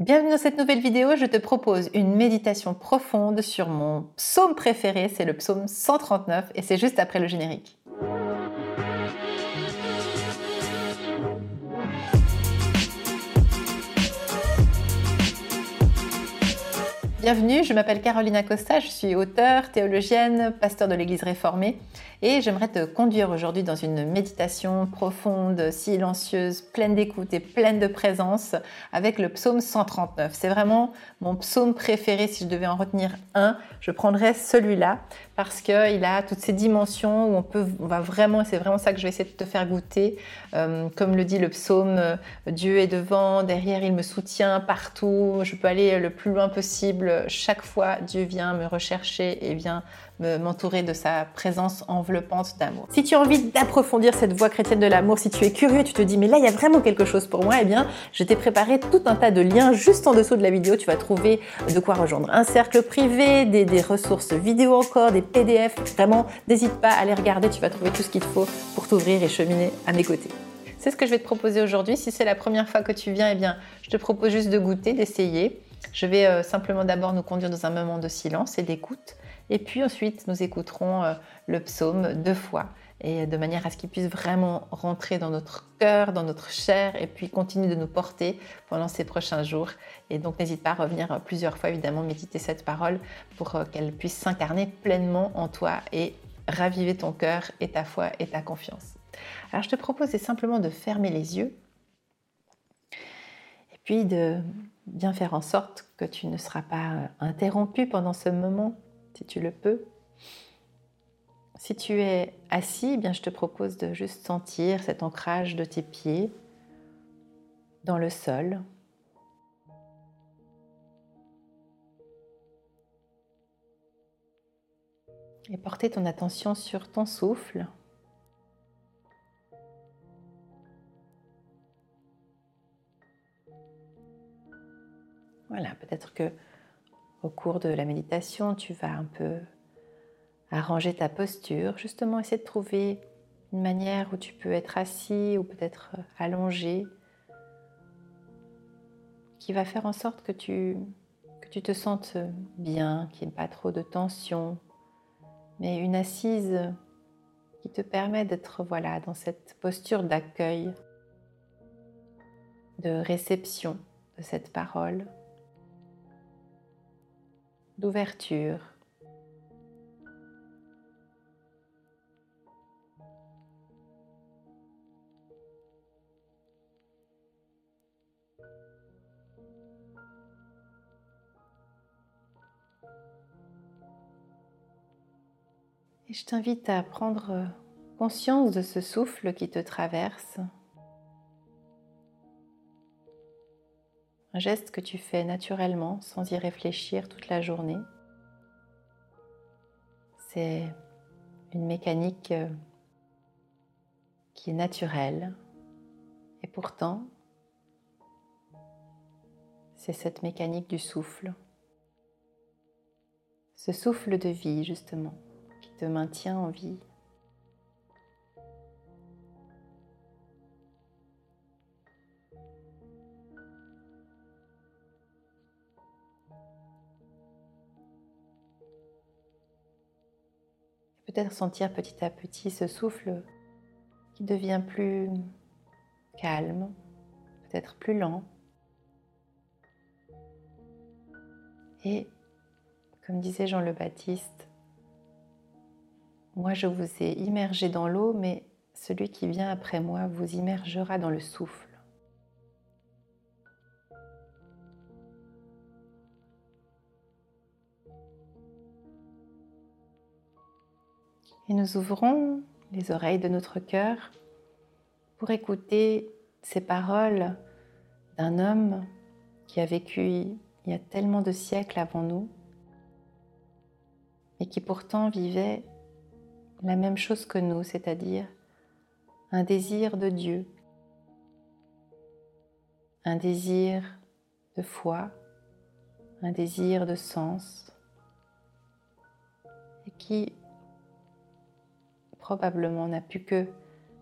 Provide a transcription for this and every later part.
Bienvenue dans cette nouvelle vidéo, je te propose une méditation profonde sur mon psaume préféré, c'est le psaume 139 et c'est juste après le générique. Bienvenue, je m'appelle Caroline Acosta, je suis auteure, théologienne, pasteur de l'Église réformée et j'aimerais te conduire aujourd'hui dans une méditation profonde, silencieuse, pleine d'écoute et pleine de présence avec le psaume 139. C'est vraiment mon psaume préféré, si je devais en retenir un, je prendrais celui-là parce qu'il a toutes ces dimensions où on peut, on va vraiment, c'est vraiment ça que je vais essayer de te faire goûter. Euh, comme le dit le psaume, euh, Dieu est devant, derrière il me soutient partout, je peux aller le plus loin possible. Chaque fois, Dieu vient me rechercher et vient m'entourer de sa présence enveloppante d'amour. Si tu as envie d'approfondir cette voie chrétienne de l'amour, si tu es curieux, tu te dis mais là il y a vraiment quelque chose pour moi, eh bien je t'ai préparé tout un tas de liens juste en dessous de la vidéo. Tu vas trouver de quoi rejoindre un cercle privé, des, ressources vidéo encore, des PDF. Vraiment, n'hésite pas à les regarder, tu vas trouver tout ce qu'il te faut pour t'ouvrir et cheminer à mes côtés. C'est ce que je vais te proposer aujourd'hui. Si c'est la première fois que tu viens, eh bien, je te propose juste de goûter, d'essayer. Je vais euh, simplement d'abord nous conduire dans un moment de silence et d'écoute. Et puis ensuite, nous écouterons euh, le psaume deux fois et de manière à ce qu'il puisse vraiment rentrer dans notre cœur, dans notre chair, et puis continuer de nous porter pendant ces prochains jours. Et donc n'hésite pas à revenir plusieurs fois, évidemment, méditer cette parole pour euh, qu'elle puisse s'incarner pleinement en toi et raviver ton cœur et ta foi et ta confiance. Alors je te propose simplement de fermer les yeux et puis de bien faire en sorte que tu ne seras pas euh, interrompu pendant ce moment si tu le peux. Si tu es assis, eh bien je te propose de juste sentir cet ancrage de tes pieds dans le sol. Et porter ton attention sur ton souffle. Voilà, peut-être que au cours de la méditation, tu vas un peu arranger ta posture, justement essayer de trouver une manière où tu peux être assis ou peut-être allongé, qui va faire en sorte que tu, que tu te sentes bien, qu'il n'y ait pas trop de tension, mais une assise qui te permet d'être voilà, dans cette posture d'accueil, de réception de cette parole d'ouverture. Et je t'invite à prendre conscience de ce souffle qui te traverse. Un geste que tu fais naturellement sans y réfléchir toute la journée. C'est une mécanique euh, qui est naturelle. Et pourtant c'est cette mécanique du souffle, ce souffle de vie justement qui te maintient en vie peut-être sentir petit à petit ce souffle qui devient plus calme, peut-être plus lent. Et comme disait Jean le Baptiste, moi je vous ai immergé dans l'eau, mais celui qui vient après moi vous immergera dans le souffle. Et nous ouvrons les oreilles de notre cœur pour écouter ces paroles d'un homme qui a vécu il y a tellement de siècles avant nous et qui pourtant vivait la même chose que nous, c'est-à-dire un désir de Dieu, un désir de foi, un désir de sens, et qui probablement n'a pu que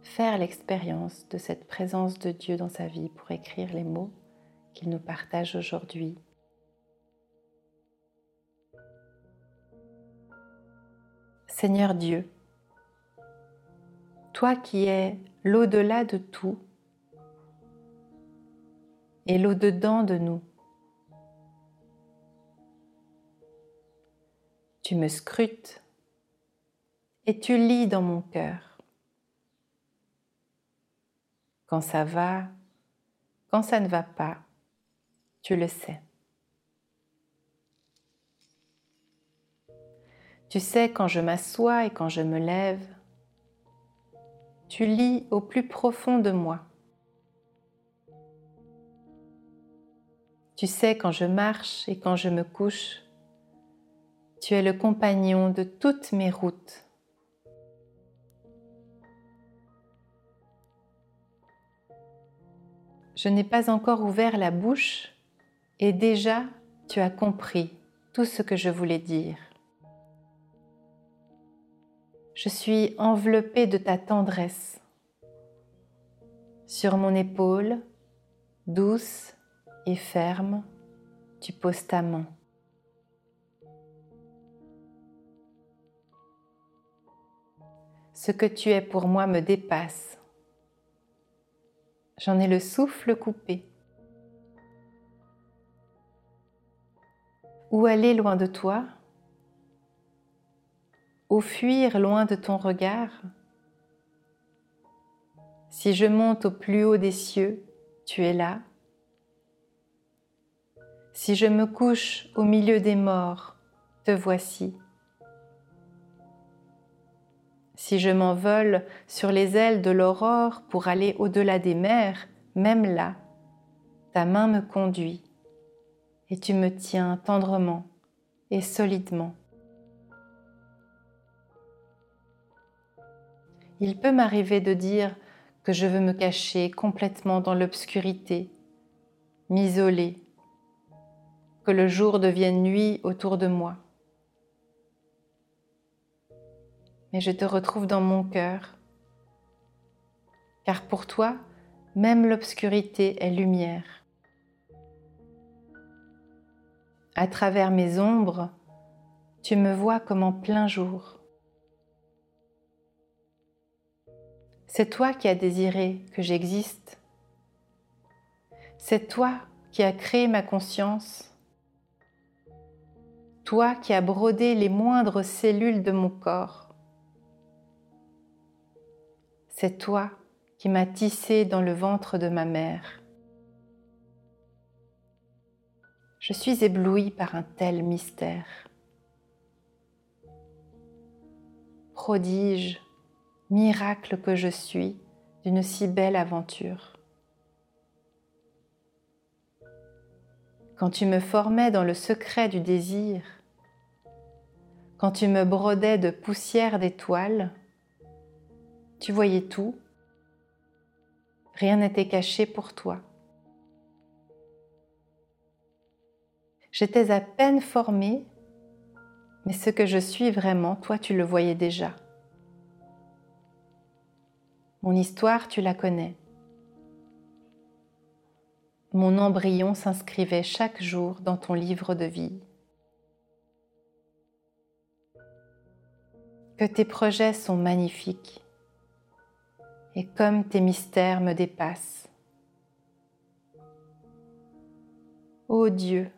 faire l'expérience de cette présence de Dieu dans sa vie pour écrire les mots qu'il nous partage aujourd'hui. Seigneur Dieu, toi qui es l'au-delà de tout et l'au-dedans de nous, tu me scrutes et tu lis dans mon cœur. Quand ça va, quand ça ne va pas, tu le sais. Tu sais quand je m'assois et quand je me lève. Tu lis au plus profond de moi. Tu sais quand je marche et quand je me couche. Tu es le compagnon de toutes mes routes. Je n'ai pas encore ouvert la bouche et déjà tu as compris tout ce que je voulais dire. Je suis enveloppée de ta tendresse. Sur mon épaule, douce et ferme, tu poses ta main. Ce que tu es pour moi me dépasse. J'en ai le souffle coupé. Où aller loin de toi? Où fuir loin de ton regard? Si je monte au plus haut des cieux, tu es là. Si je me couche au milieu des morts, te voici. Si je m'envole sur les ailes de l'aurore pour aller au-delà des mers, même là, ta main me conduit et tu me tiens tendrement et solidement. Il peut m'arriver de dire que je veux me cacher complètement dans l'obscurité, m'isoler, que le jour devienne nuit autour de moi. Mais je te retrouve dans mon cœur, car pour toi, même l'obscurité est lumière. À travers mes ombres, tu me vois comme en plein jour. C'est toi qui as désiré que j'existe. C'est toi qui as créé ma conscience. Toi qui as brodé les moindres cellules de mon corps. C'est toi qui m'as tissé dans le ventre de ma mère. Je suis éblouie par un tel mystère. Prodige, miracle que je suis d'une si belle aventure. Quand tu me formais dans le secret du désir, quand tu me brodais de poussière d'étoiles, tu voyais tout, rien n'était caché pour toi. J'étais à peine formée, mais ce que je suis vraiment, toi tu le voyais déjà. Mon histoire, tu la connais. Mon embryon s'inscrivait chaque jour dans ton livre de vie. Que tes projets sont magnifiques et comme tes mystères me dépassent. Ô Dieu,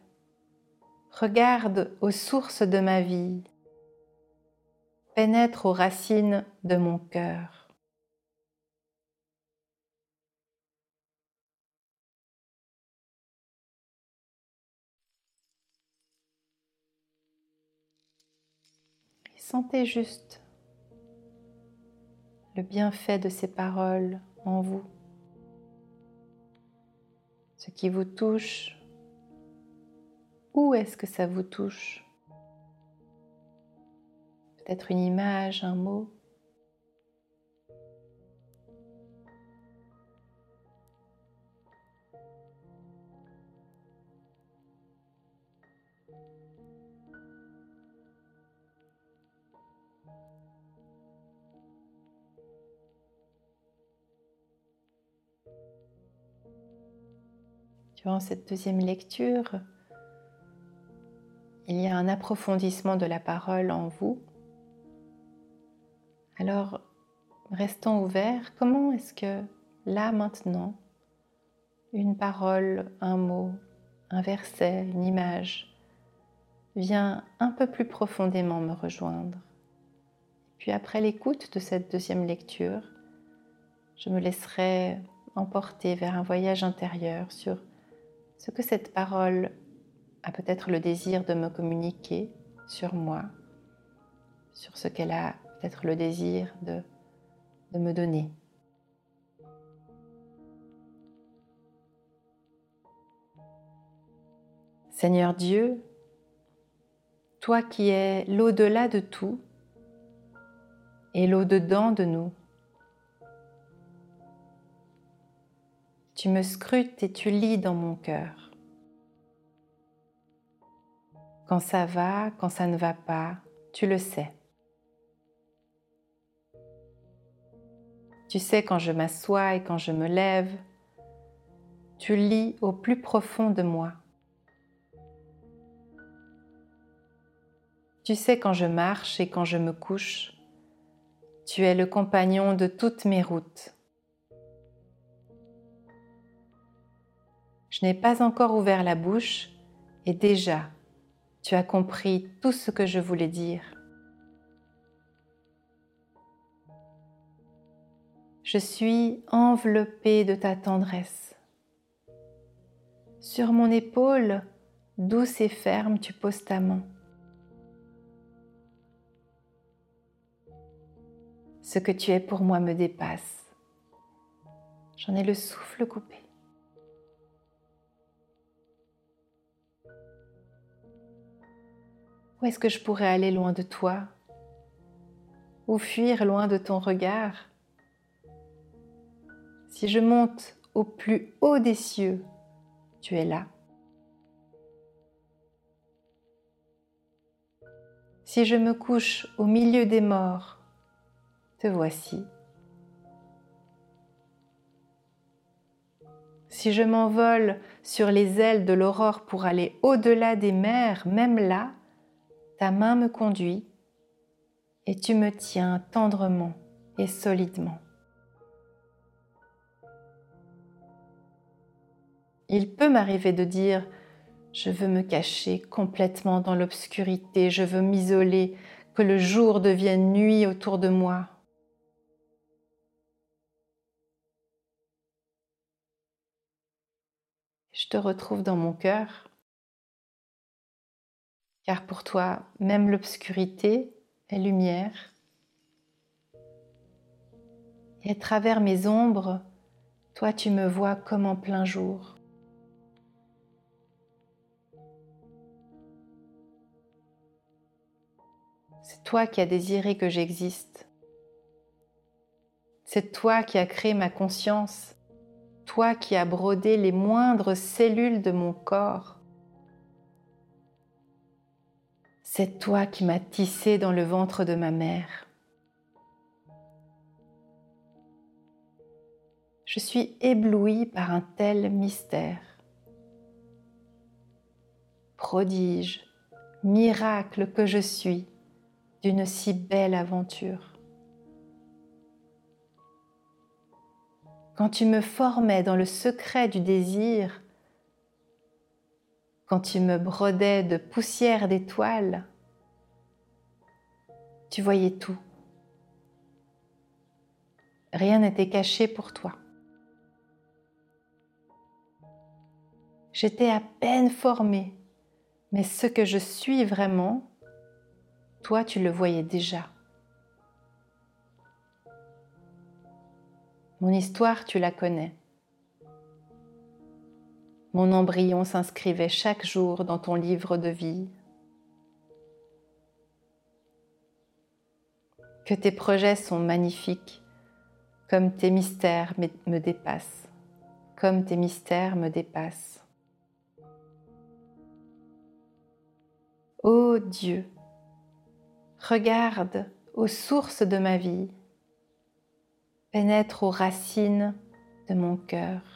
Regarde aux sources de ma vie. Pénètre aux racines de mon cœur. Sentez juste le bienfait de ces paroles en vous. Ce qui vous touche où est-ce que ça vous touche? Peut-être une image, un mot? Durant cette deuxième lecture, il y a un approfondissement de la parole en vous. Alors, restons ouverts. Comment est-ce que là, maintenant, une parole, un mot, un verset, une image vient un peu plus profondément me rejoindre? Puis après l'écoute de cette deuxième lecture, je me laisserai emporter vers un voyage intérieur sur ce que cette parole a peut-être le désir de me communiquer sur moi, sur ce qu'elle a peut-être le désir de, me donner. Seigneur Dieu, toi qui es l'au-delà de tout et l'au-dedans de nous, tu me scrutes et tu lis dans mon cœur. Quand ça va, quand ça ne va pas, tu le sais. Tu sais quand je m'assois et quand je me lève, tu lis au plus profond de moi. Tu sais quand je marche et quand je me couche, tu es le compagnon de toutes mes routes. Je n'ai pas encore ouvert la bouche et déjà tu as compris tout ce que je voulais dire. Je suis enveloppée de ta tendresse. Sur mon épaule, douce et ferme, tu poses ta main. Ce que tu es pour moi me dépasse. J'en ai le souffle coupé. Est-ce que je pourrais aller loin de toi? Ou fuir loin de ton regard? Si je monte au plus haut des cieux, tu es là. Si je me couche au milieu des morts, te voici. Si je m'envole sur les ailes de l'aurore pour aller au-delà des mers, même là, ta main me conduit et tu me tiens tendrement et solidement. Il peut m'arriver de dire je veux me cacher complètement dans l'obscurité, je veux m'isoler, que le jour devienne nuit autour de moi. je te retrouve dans mon cœur, car pour toi, même l'obscurité est lumière. Et à travers mes ombres, toi tu me vois comme en plein jour. C'est toi qui as désiré que j'existe. C'est toi qui as créé ma conscience toi qui as brodé les moindres cellules de mon corps. C'est toi qui m'as tissé dans le ventre de ma mère. Je suis éblouie par un tel mystère. Prodige, miracle que je suis d'une si belle aventure. quand tu me formais dans le secret du désir, quand tu me brodais de poussière d'étoiles, tu voyais tout. Rien n'était caché pour toi. J'étais à peine formée, mais ce que je suis vraiment, toi tu le voyais déjà. Mon histoire, tu la connais. Mon embryon s'inscrivait chaque jour dans ton livre de vie. Que tes projets sont magnifiques, comme tes mystères me dépassent, comme tes mystères me dépassent. Ô Dieu, regarde aux sources de ma vie pénètre aux racines de mon cœur.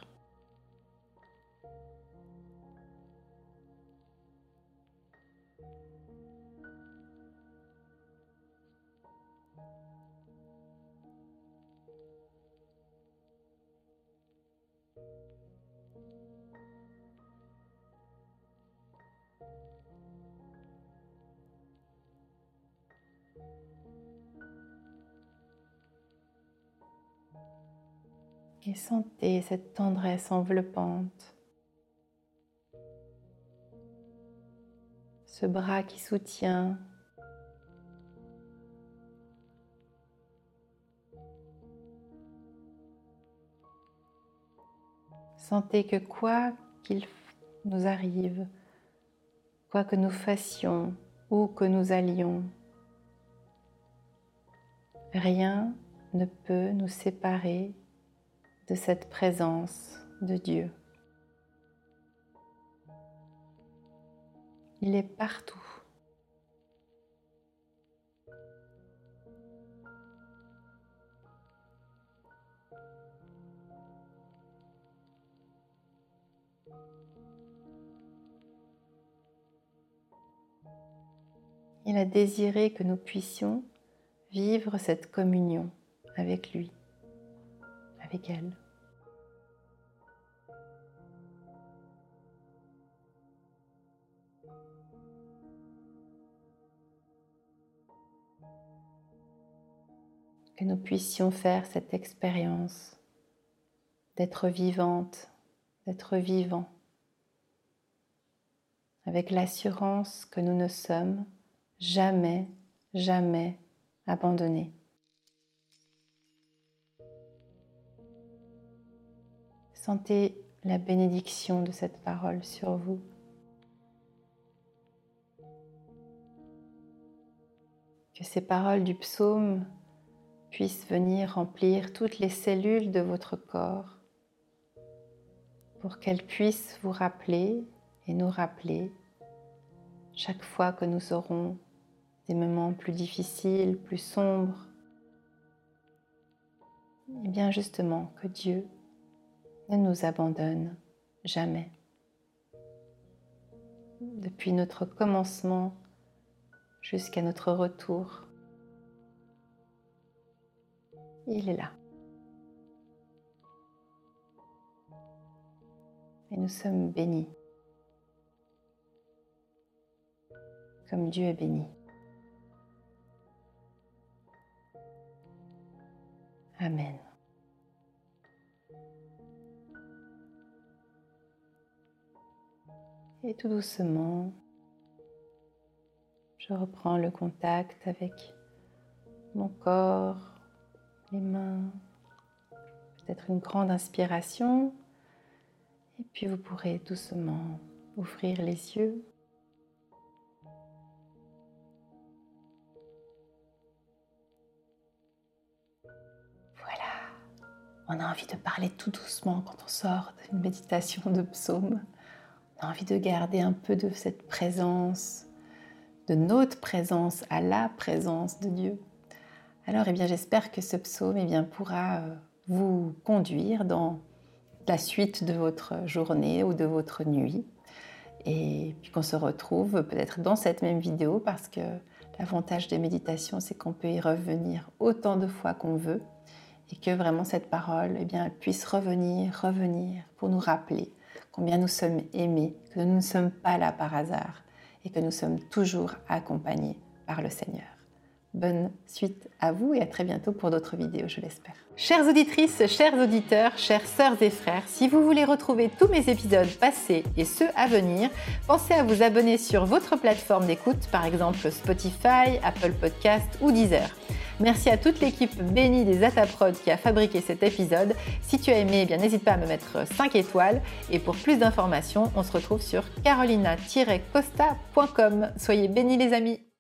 Et sentez cette tendresse enveloppante. Ce bras qui soutient. Sentez que quoi qu'il nous arrive, quoi que nous fassions, où que nous allions, rien ne peut nous séparer de cette présence de Dieu. Il est partout. Il a désiré que nous puissions vivre cette communion avec lui, avec elle. Que nous puissions faire cette expérience d'être vivante, d'être vivant, avec l'assurance que nous ne sommes jamais, jamais abandonnés. Sentez la bénédiction de cette parole sur vous. Que ces paroles du psaume puissent venir remplir toutes les cellules de votre corps pour qu'elles puissent vous rappeler et nous rappeler chaque fois que nous aurons des moments plus difficiles, plus sombres, et bien justement que Dieu ne nous abandonne jamais. Depuis notre commencement jusqu'à notre retour, il est là. Et nous sommes bénis. Comme Dieu est béni. Amen. Et tout doucement, je reprends le contact avec mon corps, les mains, peut-être une grande inspiration. Et puis vous pourrez doucement ouvrir les yeux. On a envie de parler tout doucement quand on sort d'une méditation de psaume. On a envie de garder un peu de cette présence, de notre présence à la présence de Dieu. Alors, eh bien, j'espère que ce psaume eh bien, pourra euh, vous conduire dans la suite de votre journée ou de votre nuit. Et puis qu'on se retrouve peut-être dans cette même vidéo parce que l'avantage des méditations, c'est qu'on peut y revenir autant de fois qu'on veut et que vraiment cette parole eh bien, puisse revenir, revenir pour nous rappeler combien nous sommes aimés, que nous ne sommes pas là par hasard et que nous sommes toujours accompagnés par le Seigneur. Bonne suite à vous et à très bientôt pour d'autres vidéos, je l'espère. Chères auditrices, chers auditeurs, chères sœurs et frères, si vous voulez retrouver tous mes épisodes passés et ceux à venir, pensez à vous abonner sur votre plateforme d'écoute, par exemple Spotify, Apple Podcast ou Deezer. Merci à toute l'équipe bénie des Ataprod qui a fabriqué cet épisode. Si tu as aimé, eh bien n'hésite pas à me mettre 5 étoiles. Et pour plus d'informations, on se retrouve sur carolina-costa.com. Soyez bénis les amis